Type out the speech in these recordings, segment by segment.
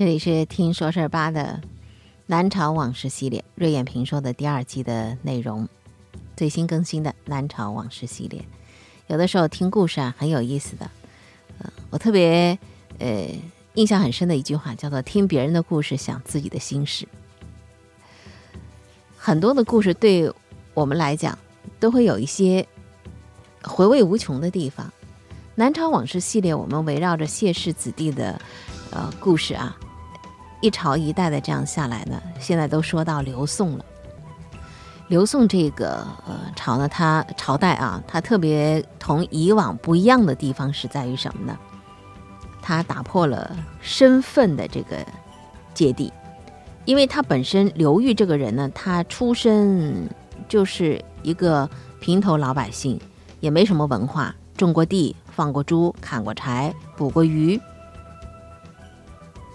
这里是听说事儿吧的南朝往事系列，瑞眼评说的第二季的内容，最新更新的南朝往事系列。有的时候听故事啊，很有意思的。呃，我特别呃印象很深的一句话叫做“听别人的故事，想自己的心事”。很多的故事对我们来讲，都会有一些回味无穷的地方。南朝往事系列，我们围绕着谢氏子弟的呃故事啊。一朝一代的这样下来呢，现在都说到刘宋了。刘宋这个呃朝呢，它朝代啊，它特别同以往不一样的地方是在于什么呢？它打破了身份的这个芥蒂，因为他本身刘裕这个人呢，他出身就是一个平头老百姓，也没什么文化，种过地，放过猪，砍过柴，捕过鱼。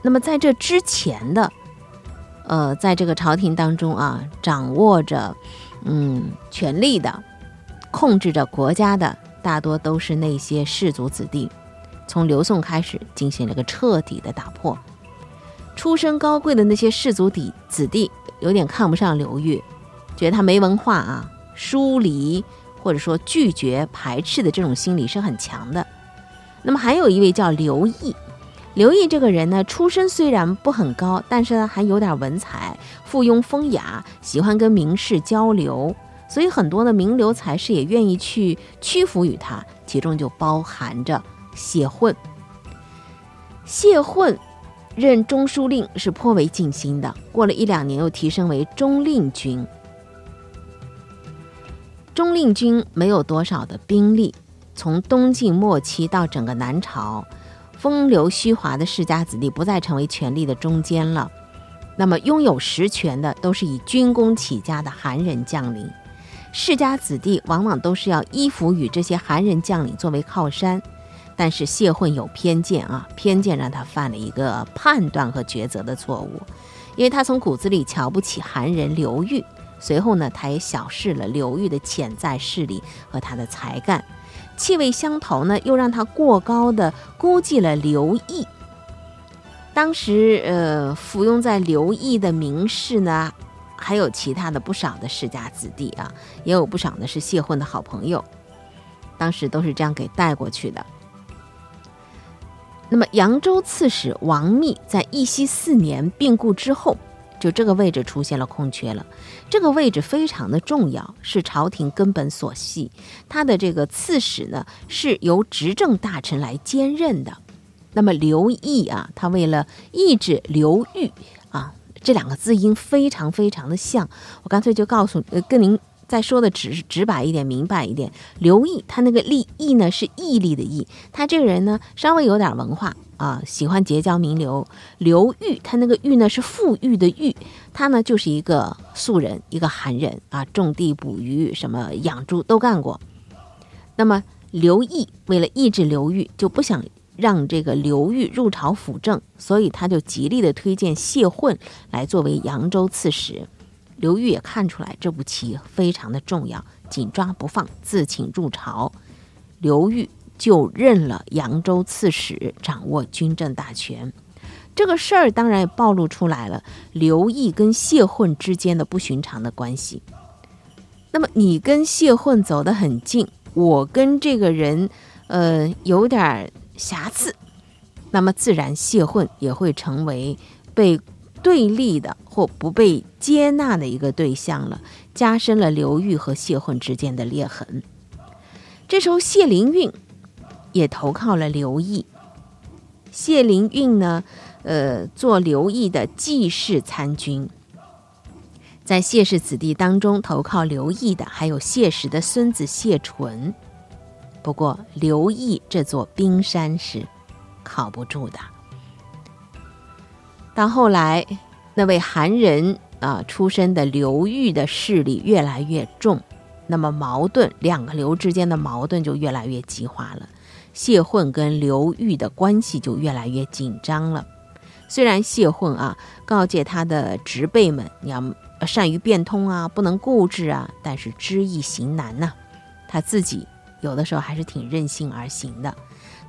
那么在这之前的，呃，在这个朝廷当中啊，掌握着嗯权力的，控制着国家的，大多都是那些士族子弟。从刘宋开始，进行了个彻底的打破。出身高贵的那些士族底子弟，有点看不上刘裕，觉得他没文化啊，疏离或者说拒绝排斥的这种心理是很强的。那么还有一位叫刘毅。刘毅这个人呢，出身虽然不很高，但是呢还有点文采，附庸风雅，喜欢跟名士交流，所以很多的名流才士也愿意去屈服于他，其中就包含着谢混。谢混任中书令是颇为尽心的，过了一两年又提升为中令军。中令军没有多少的兵力，从东晋末期到整个南朝。风流虚华的世家子弟不再成为权力的中坚了，那么拥有实权的都是以军功起家的韩人将领。世家子弟往往都是要依附于这些韩人将领作为靠山，但是谢混有偏见啊，偏见让他犯了一个判断和抉择的错误，因为他从骨子里瞧不起韩人刘裕，随后呢，他也小视了刘裕的潜在势力和他的才干。气味相投呢，又让他过高的估计了刘毅。当时，呃，服用在刘毅的名士呢，还有其他的不少的世家子弟啊，也有不少的是谢混的好朋友。当时都是这样给带过去的。那么，扬州刺史王密在义熙四年病故之后。就这个位置出现了空缺了，这个位置非常的重要，是朝廷根本所系。他的这个刺史呢，是由执政大臣来兼任的。那么刘毅啊，他为了抑制刘裕啊，这两个字音非常非常的像，我干脆就告诉呃跟您。再说的直直白一点，明白一点。刘毅他那个立毅呢是毅力的毅，他这个人呢稍微有点文化啊，喜欢结交名流。刘裕他那个裕呢是富裕的裕，他呢就是一个素人，一个寒人啊，种地捕鱼，什么养猪都干过。那么刘毅为了抑制刘裕，就不想让这个刘裕入朝辅政，所以他就极力的推荐谢混来作为扬州刺史。刘裕也看出来这步棋非常的重要，紧抓不放，自请入朝。刘裕就任了扬州刺史，掌握军政大权。这个事儿当然也暴露出来了，刘毅跟谢混之间的不寻常的关系。那么你跟谢混走得很近，我跟这个人，呃，有点瑕疵，那么自然谢混也会成为被。对立的或不被接纳的一个对象了，加深了刘裕和谢混之间的裂痕。这时候，谢灵运也投靠了刘毅。谢灵运呢，呃，做刘毅的继室参军。在谢氏子弟当中，投靠刘毅的还有谢氏的孙子谢纯。不过，刘毅这座冰山是靠不住的。到后来，那位韩人啊出身的刘裕的势力越来越重，那么矛盾两个刘之间的矛盾就越来越激化了。谢混跟刘裕的关系就越来越紧张了。虽然谢混啊告诫他的侄辈们，你要善于变通啊，不能固执啊，但是知易行难呐。他自己有的时候还是挺任性而行的。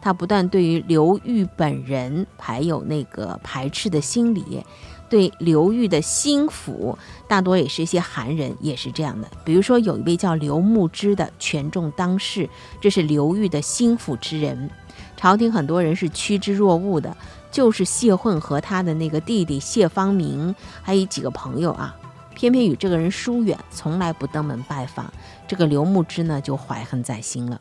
他不但对于刘裕本人还有那个排斥的心理，对刘裕的心腹大多也是一些寒人，也是这样的。比如说有一位叫刘牧之的权重当世，这是刘裕的心腹之人，朝廷很多人是趋之若鹜的。就是谢混和他的那个弟弟谢方明，还有几个朋友啊，偏偏与这个人疏远，从来不登门拜访。这个刘牧之呢，就怀恨在心了。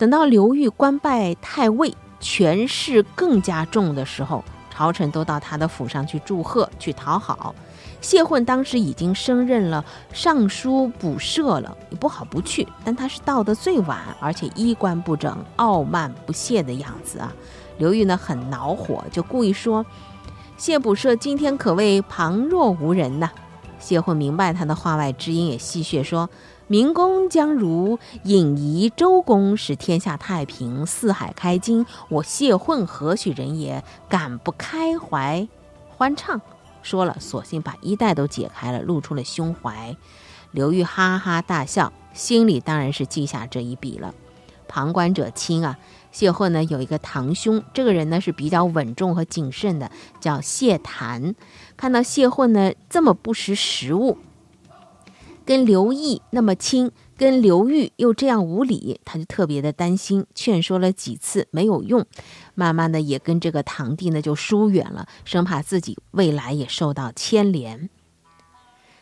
等到刘裕官拜太尉，权势更加重的时候，朝臣都到他的府上去祝贺、去讨好。谢混当时已经升任了尚书补射了，也不好不去。但他是到的最晚，而且衣冠不整、傲慢不屑的样子啊。刘裕呢很恼火，就故意说：“谢卜舍今天可谓旁若无人呐。”谢混明白他的话外之音，也戏谑说：“明公将如引夷周公，使天下太平，四海开金，我谢混何许人也？敢不开怀欢畅？”说了，索性把衣带都解开了，露出了胸怀。刘裕哈哈大笑，心里当然是记下这一笔了。旁观者清啊。谢混呢有一个堂兄，这个人呢是比较稳重和谨慎的，叫谢谭。看到谢混呢这么不识时务，跟刘毅那么亲，跟刘裕又这样无礼，他就特别的担心，劝说了几次没有用，慢慢的也跟这个堂弟呢就疏远了，生怕自己未来也受到牵连。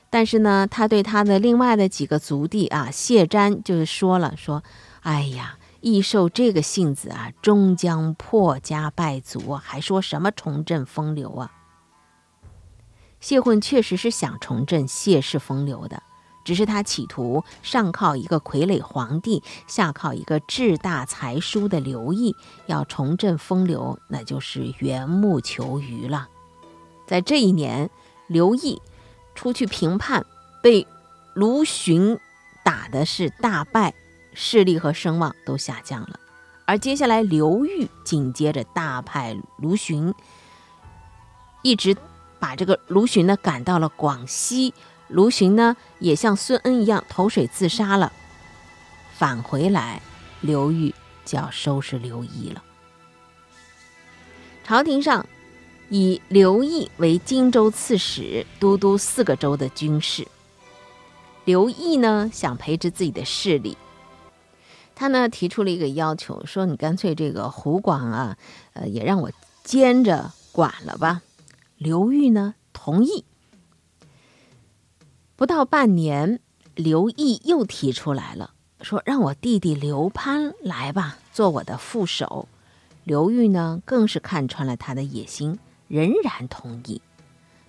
但是呢，他对他的另外的几个族弟啊，谢瞻就是说了，说，哎呀。易受这个性子啊，终将破家败族，还说什么重振风流啊？谢混确实是想重振谢氏风流的，只是他企图上靠一个傀儡皇帝，下靠一个志大才疏的刘毅，要重振风流，那就是缘木求鱼了。在这一年，刘毅出去平叛，被卢循打的是大败。势力和声望都下降了，而接下来刘裕紧接着大派卢循，一直把这个卢循呢赶到了广西。卢循呢也像孙恩一样投水自杀了。返回来，刘裕就要收拾刘毅了。朝廷上以刘毅为荆州刺史，都督四个州的军事。刘毅呢想培植自己的势力。他呢提出了一个要求，说你干脆这个湖广啊，呃，也让我兼着管了吧。刘裕呢同意。不到半年，刘毅又提出来了，说让我弟弟刘攀来吧，做我的副手。刘裕呢更是看穿了他的野心，仍然同意。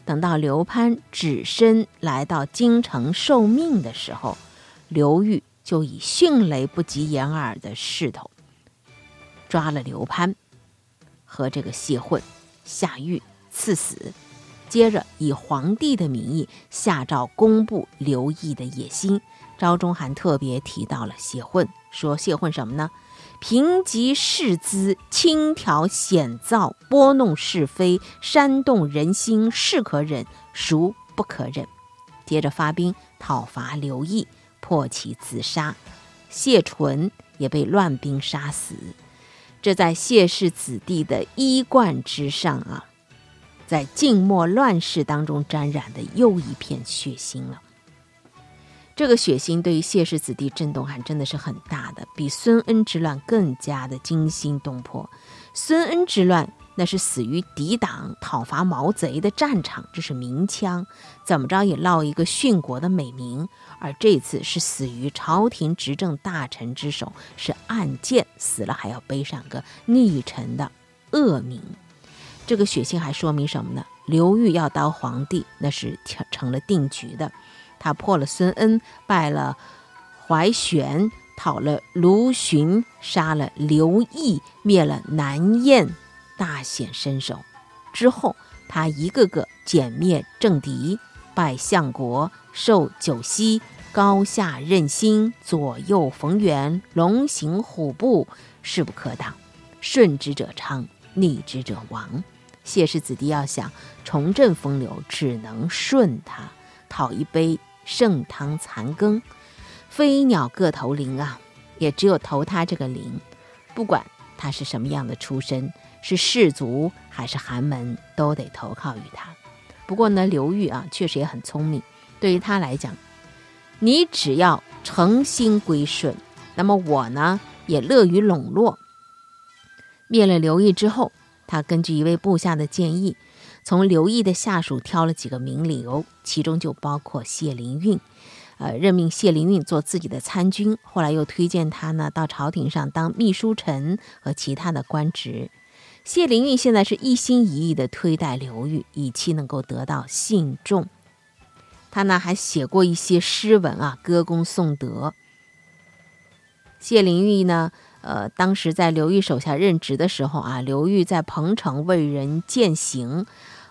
等到刘攀只身来到京城受命的时候，刘裕。就以迅雷不及掩耳的势头抓了刘攀和这个谢混下狱赐死，接着以皇帝的名义下诏公布刘毅的野心。昭中还特别提到了谢混，说谢混什么呢？贫瘠世资，轻佻险躁，拨弄是非，煽动人心，是可忍，孰不可忍？接着发兵讨伐刘毅。迫其自杀，谢纯也被乱兵杀死。这在谢氏子弟的衣冠之上啊，在静默乱世当中沾染的又一片血腥了。这个血腥对于谢氏子弟震动还真的是很大的，比孙恩之乱更加的惊心动魄。孙恩之乱。那是死于抵挡讨伐毛贼的战场，这是明枪，怎么着也落一个殉国的美名。而这次是死于朝廷执政大臣之手，是暗箭死了，还要背上个逆臣的恶名。这个血腥还说明什么呢？刘裕要当皇帝，那是成了定局的。他破了孙恩，败了怀玄，讨了卢循，杀了刘毅，灭了南燕。大显身手之后，他一个个歼灭政敌，拜相国，受九锡，高下任心，左右逢源，龙行虎步，势不可挡。顺之者昌，逆之者亡。谢氏子弟要想重振风流，只能顺他，讨一杯盛汤残羹。飞鸟各投林啊，也只有投他这个林，不管。他是什么样的出身，是士族还是寒门，都得投靠于他。不过呢，刘裕啊，确实也很聪明。对于他来讲，你只要诚心归顺，那么我呢，也乐于笼络。灭了刘毅之后，他根据一位部下的建议，从刘毅的下属挑了几个名流，其中就包括谢灵运。呃，任命谢灵运做自己的参军，后来又推荐他呢到朝廷上当秘书丞和其他的官职。谢灵运现在是一心一意的推戴刘裕，以期能够得到信众。他呢还写过一些诗文啊，歌功颂德。谢灵运呢，呃，当时在刘裕手下任职的时候啊，刘裕在彭城为人践行，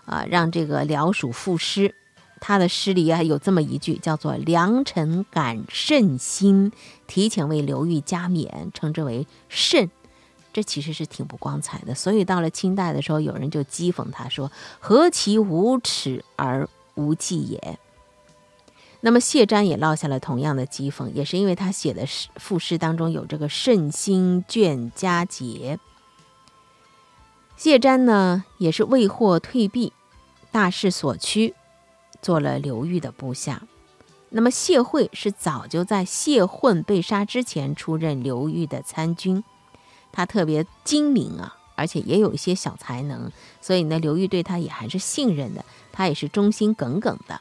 啊，让这个辽属赋诗。他的诗里啊有这么一句，叫做“良臣感甚心”，提前为刘裕加冕，称之为“甚”。这其实是挺不光彩的。所以到了清代的时候，有人就讥讽他说：“何其无耻而无忌也。”那么谢瞻也落下了同样的讥讽，也是因为他写的诗赋诗当中有这个“甚心倦佳节”。谢瞻呢，也是未获退避，大势所趋。做了刘裕的部下，那么谢惠是早就在谢混被杀之前出任刘裕的参军，他特别精明啊，而且也有一些小才能，所以呢，刘裕对他也还是信任的，他也是忠心耿耿的。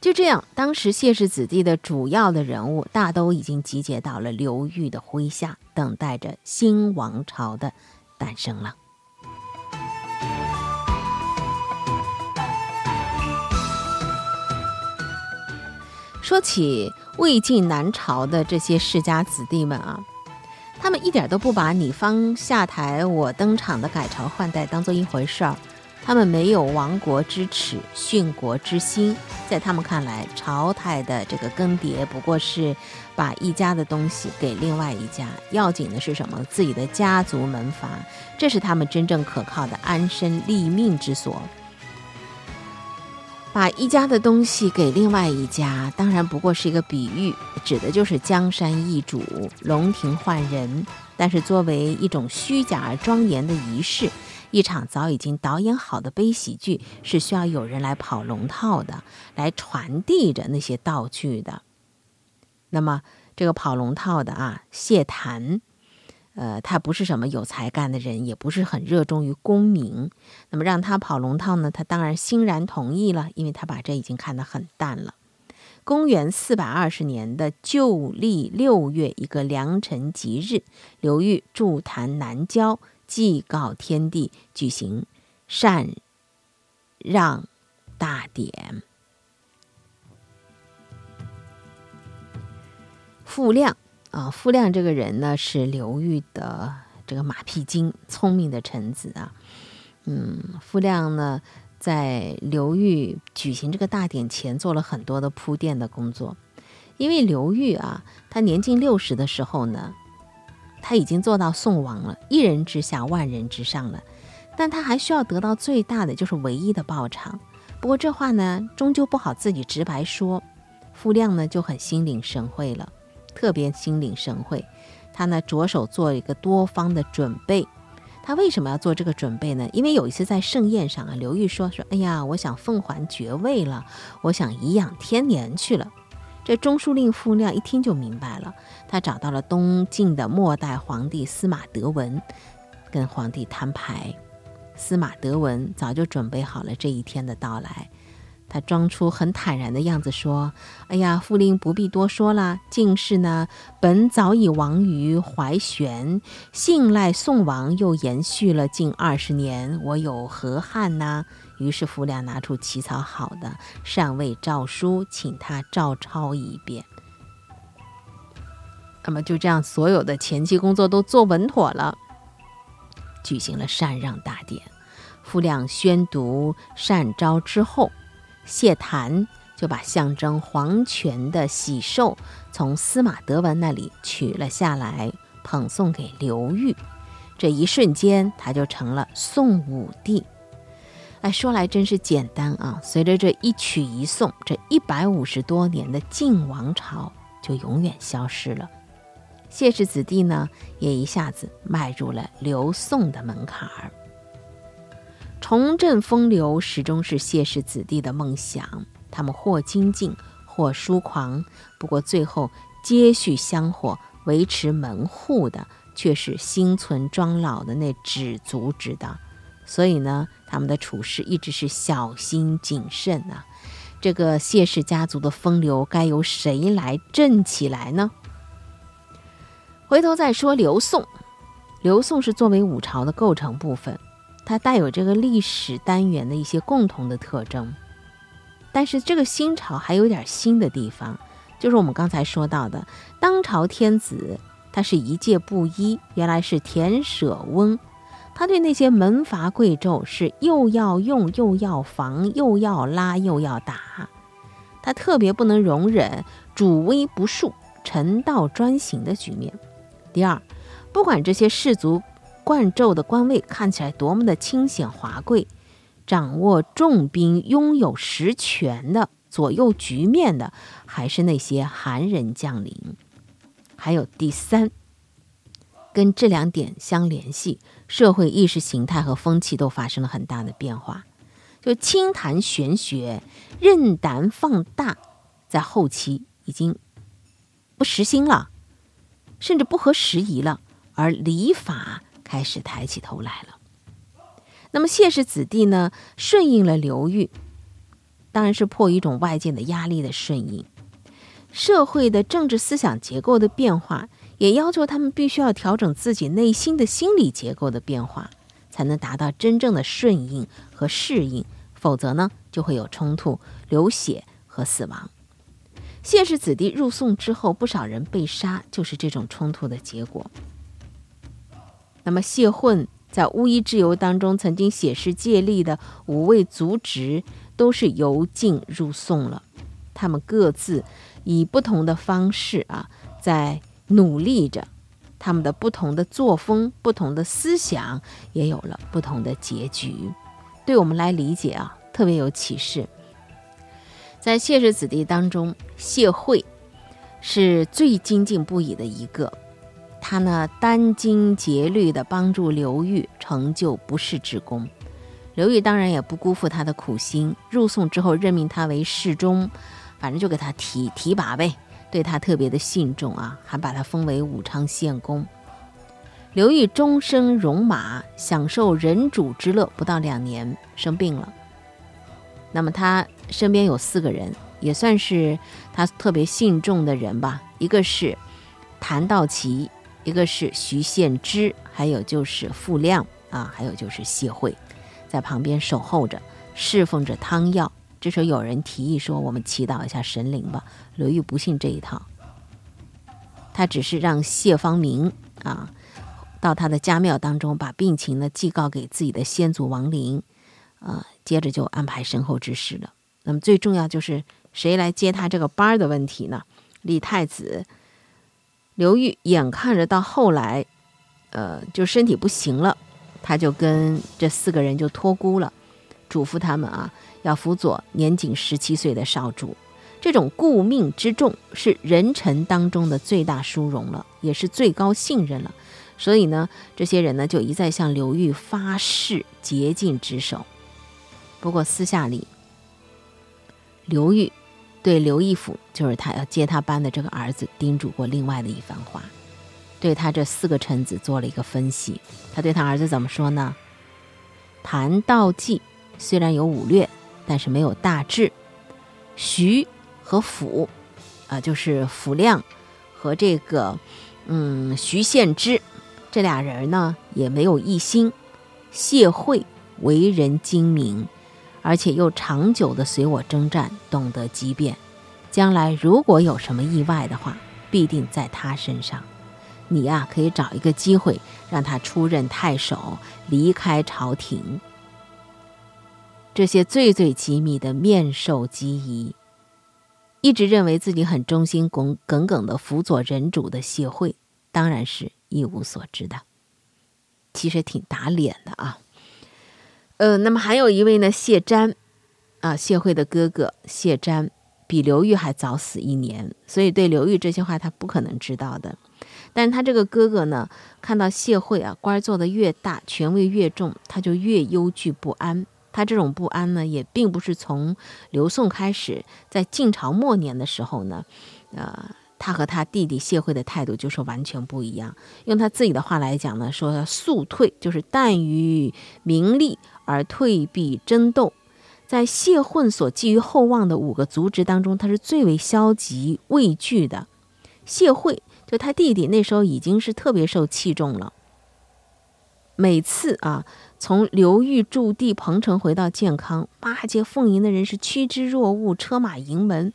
就这样，当时谢氏子弟的主要的人物大都已经集结到了刘裕的麾下，等待着新王朝的诞生了。说起魏晋南朝的这些世家子弟们啊，他们一点都不把你方下台我登场的改朝换代当做一回事儿，他们没有亡国之耻、殉国之心，在他们看来，朝代的这个更迭不过是把一家的东西给另外一家，要紧的是什么？自己的家族门阀，这是他们真正可靠的安身立命之所。把一家的东西给另外一家，当然不过是一个比喻，指的就是江山易主，龙庭换人。但是作为一种虚假而庄严的仪式，一场早已经导演好的悲喜剧是需要有人来跑龙套的，来传递着那些道具的。那么这个跑龙套的啊，谢谭。呃，他不是什么有才干的人，也不是很热衷于功名。那么让他跑龙套呢？他当然欣然同意了，因为他把这已经看得很淡了。公元四百二十年的旧历六月一个良辰吉日，刘裕驻坛南郊，祭告天地，举行禅让大典。傅亮。啊，傅亮这个人呢，是刘裕的这个马屁精，聪明的臣子啊。嗯，傅亮呢，在刘裕举行这个大典前，做了很多的铺垫的工作。因为刘裕啊，他年近六十的时候呢，他已经做到宋王了，一人之下，万人之上了。但他还需要得到最大的，就是唯一的报偿。不过这话呢，终究不好自己直白说。傅亮呢，就很心领神会了。特别心领神会，他呢着手做一个多方的准备。他为什么要做这个准备呢？因为有一次在盛宴上啊，刘裕说说：“哎呀，我想奉还爵位了，我想颐养天年去了。”这中书令傅亮一听就明白了，他找到了东晋的末代皇帝司马德文，跟皇帝摊牌。司马德文早就准备好了这一天的到来。他装出很坦然的样子说：“哎呀，傅令不必多说了。进士呢，本早已亡于怀玄，信赖宋王又延续了近二十年，我有何憾呢？”于是傅亮拿出起草好的禅位诏书，请他照抄一遍。那么就这样，所有的前期工作都做稳妥了，举行了禅让大典。傅亮宣读禅诏之后。谢谭就把象征皇权的喜寿从司马德文那里取了下来，捧送给刘裕。这一瞬间，他就成了宋武帝。哎，说来真是简单啊！随着这一取一送，这一百五十多年的晋王朝就永远消失了。谢氏子弟呢，也一下子迈入了刘宋的门槛儿。重振风流始终是谢氏子弟的梦想，他们或精进，或疏狂，不过最后接续香火、维持门户的，却是心存庄老的那止足之道。所以呢，他们的处事一直是小心谨慎啊。这个谢氏家族的风流，该由谁来振起来呢？回头再说刘宋，刘宋是作为五朝的构成部分，它带有这个历史单元的一些共同的特征。但是这个新朝还有点新的地方，就是我们刚才说到的，当朝天子他是一介布衣，原来是田舍翁，他对那些门阀贵胄是又要用又要防，又要拉又要打，他特别不能容忍主威不恕、臣道专行的局面。第二，不管这些氏族冠胄的官位看起来多么的清显华贵，掌握重兵、拥有实权的、左右局面的，还是那些韩人将领。还有第三，跟这两点相联系，社会意识形态和风气都发生了很大的变化。就轻谈玄学、任胆放大，在后期已经不实心了。甚至不合时宜了，而礼法开始抬起头来了。那么谢氏子弟呢，顺应了刘裕，当然是迫于一种外界的压力的顺应。社会的政治思想结构的变化，也要求他们必须要调整自己内心的心理结构的变化，才能达到真正的顺应和适应。否则呢，就会有冲突、流血和死亡。谢氏子弟入宋之后，不少人被杀，就是这种冲突的结果。那么谢混在乌衣之游当中曾经写诗借力的五位族侄，都是由晋入宋了。他们各自以不同的方式啊，在努力着，他们的不同的作风、不同的思想，也有了不同的结局。对我们来理解啊，特别有启示。在谢氏子弟当中，谢惠是最精进不已的一个。他呢，殚精竭虑地帮助刘裕成就不世之功。刘裕当然也不辜负他的苦心，入宋之后任命他为侍中，反正就给他提提拔呗，对他特别的信重啊，还把他封为武昌县公。刘裕终生戎马，享受人主之乐，不到两年生病了。那么他身边有四个人，也算是他特别信重的人吧。一个是谭道齐，一个是徐献之，还有就是傅亮啊，还有就是谢惠，在旁边守候着，侍奉着汤药。这时候有人提议说：“我们祈祷一下神灵吧。”刘裕不信这一套，他只是让谢方明啊到他的家庙当中，把病情呢祭告给自己的先祖亡灵。啊，接着就安排身后之事了。那么最重要就是谁来接他这个班儿的问题呢？李太子刘裕眼看着到后来，呃，就身体不行了，他就跟这四个人就托孤了，嘱咐他们啊，要辅佐年仅十七岁的少主。这种顾命之重是人臣当中的最大殊荣了，也是最高信任了。所以呢，这些人呢就一再向刘裕发誓竭尽职守。不过私下里，刘裕对刘义府，就是他要接他班的这个儿子，叮嘱过另外的一番话，对他这四个臣子做了一个分析。他对他儿子怎么说呢？谭道济虽然有武略，但是没有大志。徐和辅，啊，就是辅亮和这个嗯徐献之这俩人呢，也没有一心。谢惠为人精明。而且又长久的随我征战，懂得机变，将来如果有什么意外的话，必定在他身上。你呀，可以找一个机会让他出任太守，离开朝廷。这些最最机密的面授机宜，一直认为自己很忠心耿耿耿的辅佐人主的谢惠，当然是一无所知的。其实挺打脸的啊。呃，那么还有一位呢，谢瞻，啊，谢惠的哥哥谢瞻，比刘裕还早死一年，所以对刘裕这些话他不可能知道的。但是他这个哥哥呢，看到谢惠啊官做的越大，权位越重，他就越忧惧不安。他这种不安呢，也并不是从刘宋开始，在晋朝末年的时候呢，呃，他和他弟弟谢惠的态度就是完全不一样。用他自己的话来讲呢，说速退就是淡于名利而退避争斗。在谢混所寄予厚望的五个族侄当中，他是最为消极畏惧的。谢惠就他弟弟那时候已经是特别受器重了，每次啊。从刘裕驻地彭城回到建康，八街奉迎的人是趋之若鹜，车马盈门。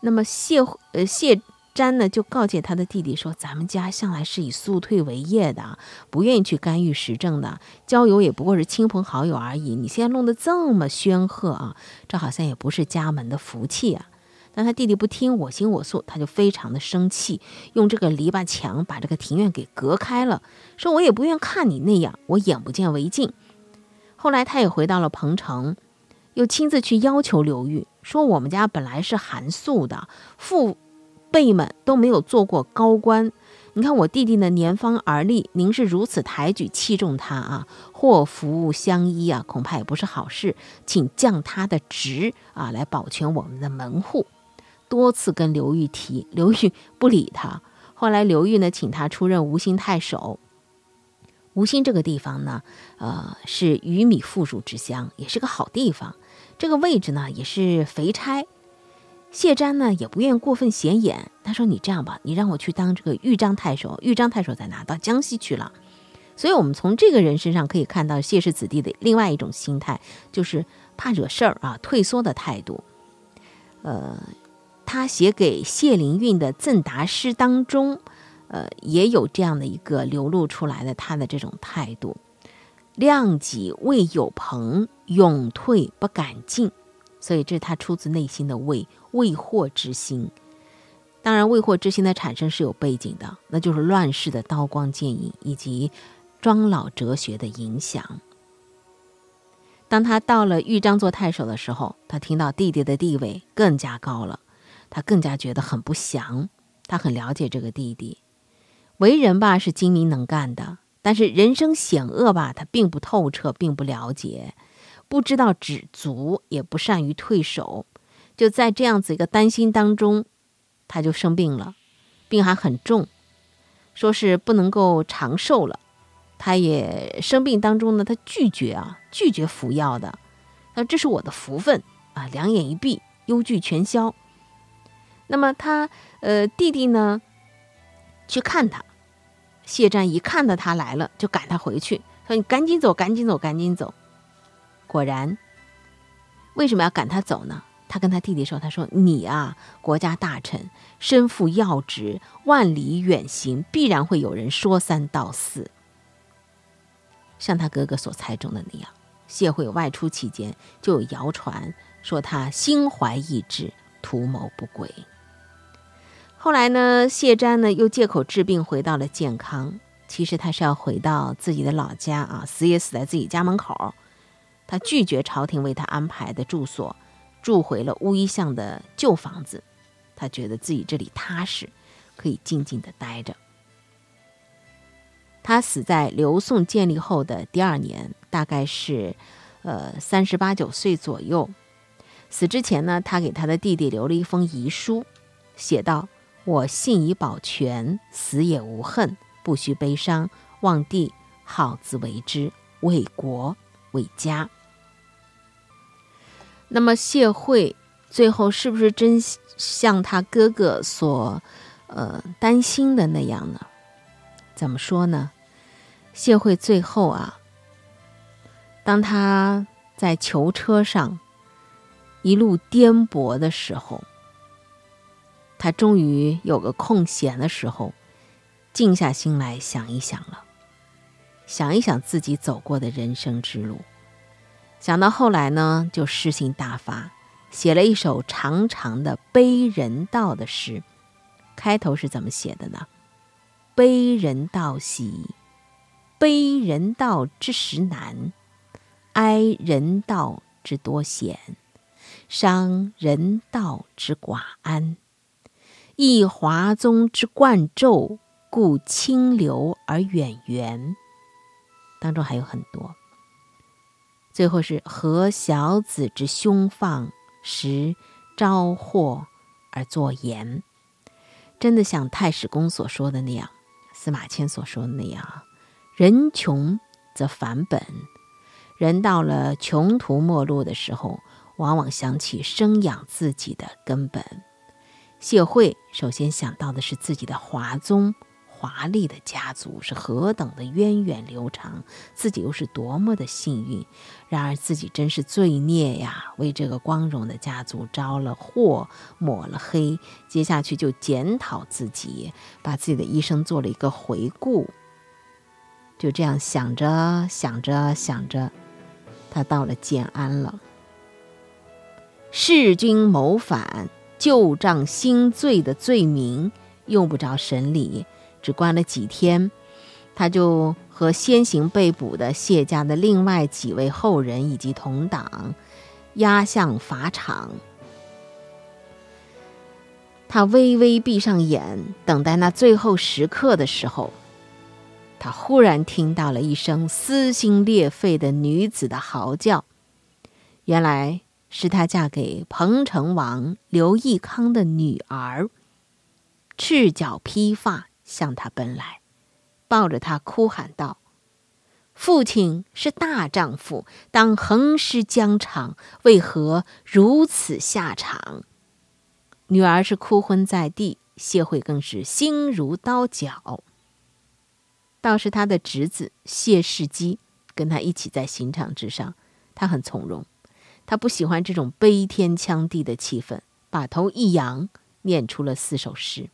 那么谢呃谢詹呢，就告诫他的弟弟说：“咱们家向来是以速退为业的，不愿意去干预时政的，交友也不过是亲朋好友而已。你现在弄得这么煊赫啊，这好像也不是家门的福气啊。”但他弟弟不听，我行我素，他就非常的生气，用这个篱笆墙把这个庭院给隔开了，说我也不愿看你那样，我眼不见为净。后来他也回到了彭城，又亲自去要求刘玉，说我们家本来是寒素的，父辈们都没有做过高官，你看我弟弟呢年方而立，您是如此抬举器重他啊，祸福相依啊，恐怕也不是好事，请降他的职啊，来保全我们的门户。多次跟刘裕提，刘裕不理他。后来刘裕呢，请他出任吴兴太守。吴兴这个地方呢，呃，是鱼米富庶之乡，也是个好地方。这个位置呢，也是肥差。谢瞻呢，也不愿过分显眼。他说：“你这样吧，你让我去当这个豫章太守。豫章太守在哪？到江西去了。”所以，我们从这个人身上可以看到谢氏子弟的另外一种心态，就是怕惹事儿啊，退缩的态度。呃。他写给谢灵运的赠答诗当中，呃，也有这样的一个流露出来的他的这种态度：量己未有朋，勇退不敢进。所以这是他出自内心的畏畏祸之心。当然，畏祸之心的产生是有背景的，那就是乱世的刀光剑影以及庄老哲学的影响。当他到了豫章做太守的时候，他听到弟弟的地位更加高了。他更加觉得很不祥。他很了解这个弟弟，为人吧是精明能干的，但是人生险恶吧，他并不透彻，并不了解，不知道止足，也不善于退守。就在这样子一个担心当中，他就生病了，病还很重，说是不能够长寿了。他也生病当中呢，他拒绝啊，拒绝服药的。那这是我的福分啊，两眼一闭，忧惧全消。那么他呃弟弟呢，去看他，谢瞻一看到他来了，就赶他回去，说：“你赶紧走，赶紧走，赶紧走。”果然，为什么要赶他走呢？他跟他弟弟说：“他说你啊，国家大臣，身负要职，万里远行，必然会有人说三道四，像他哥哥所猜中的那样。谢惠外出期间，就有谣传说他心怀异志，图谋不轨。”后来呢，谢瞻呢又借口治病回到了建康。其实他是要回到自己的老家啊，死也死在自己家门口。他拒绝朝廷为他安排的住所，住回了乌衣巷的旧房子。他觉得自己这里踏实，可以静静的待着。他死在刘宋建立后的第二年，大概是呃三十八九岁左右。死之前呢，他给他的弟弟留了一封遗书，写道。我信以保全，死也无恨，不须悲伤。望帝好自为之，为国为家。那么谢慧最后是不是真像他哥哥所呃担心的那样呢？怎么说呢？谢慧最后啊，当他在囚车上一路颠簸的时候。他终于有个空闲的时候，静下心来想一想了，想一想自己走过的人生之路，想到后来呢，就诗性大发，写了一首长长的悲人道的诗。开头是怎么写的呢？悲人道喜，悲人道之时难，哀人道之多险，伤人道之寡安。一华宗之冠胄，故清流而远源。当中还有很多。最后是和小子之凶放，时招祸而作言。真的像太史公所说的那样，司马迁所说的那样，人穷则返本。人到了穷途末路的时候，往往想起生养自己的根本。谢惠首先想到的是自己的华宗。华丽的家族是何等的源远流长，自己又是多么的幸运。然而自己真是罪孽呀，为这个光荣的家族招了祸，抹了黑。接下去就检讨自己，把自己的一生做了一个回顾。就这样想着想着想着，他到了建安了。弑君谋反、旧账新罪的罪名，用不着审理。只关了几天，他就和先行被捕的谢家的另外几位后人以及同党押向法场。他微微闭上眼，等待那最后时刻的时候，他忽然听到了一声撕心裂肺的女子的嚎叫。原来是他嫁给彭城王刘义康的女儿，赤脚披发。向他奔来，抱着他哭喊道：“父亲是大丈夫，当横尸疆场，为何如此下场？”女儿是哭昏在地，谢惠更是心如刀绞。倒是他的侄子谢世基跟他一起在刑场之上，他很从容，他不喜欢这种悲天枪地的气氛，把头一扬，念出了四首诗。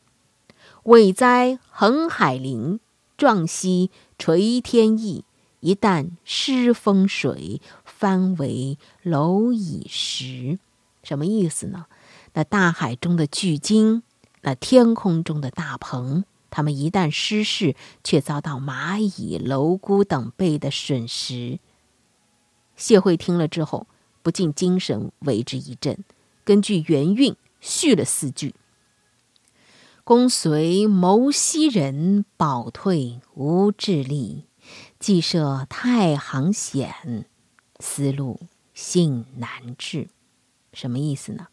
伟哉横海林，壮兮垂天意。一旦失风水，翻为蝼蚁食。什么意思呢？那大海中的巨鲸，那天空中的大鹏，它们一旦失事，却遭到蚂蚁、蝼蛄等辈的损失。谢惠听了之后，不禁精神为之一振，根据原韵续了四句。公随谋西人，保退无智力；既涉太行险，思路性难治。什么意思呢？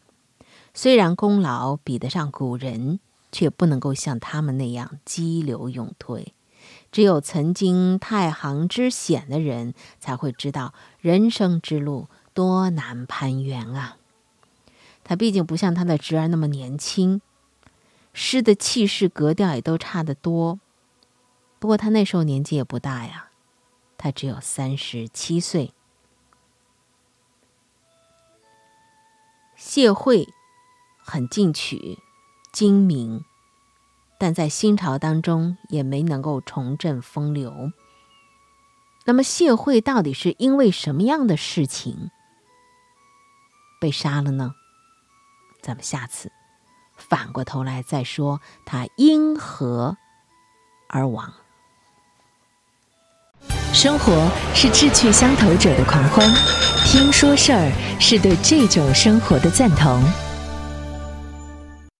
虽然功劳比得上古人，却不能够像他们那样激流勇退。只有曾经太行之险的人，才会知道人生之路多难攀援啊！他毕竟不像他的侄儿那么年轻。诗的气势格调也都差得多，不过他那时候年纪也不大呀，他只有三十七岁。谢惠很进取、精明，但在新朝当中也没能够重振风流。那么谢惠到底是因为什么样的事情被杀了呢？咱们下次。反过头来再说，他因何而亡？生活是志趣相投者的狂欢，听说事儿是对这种生活的赞同。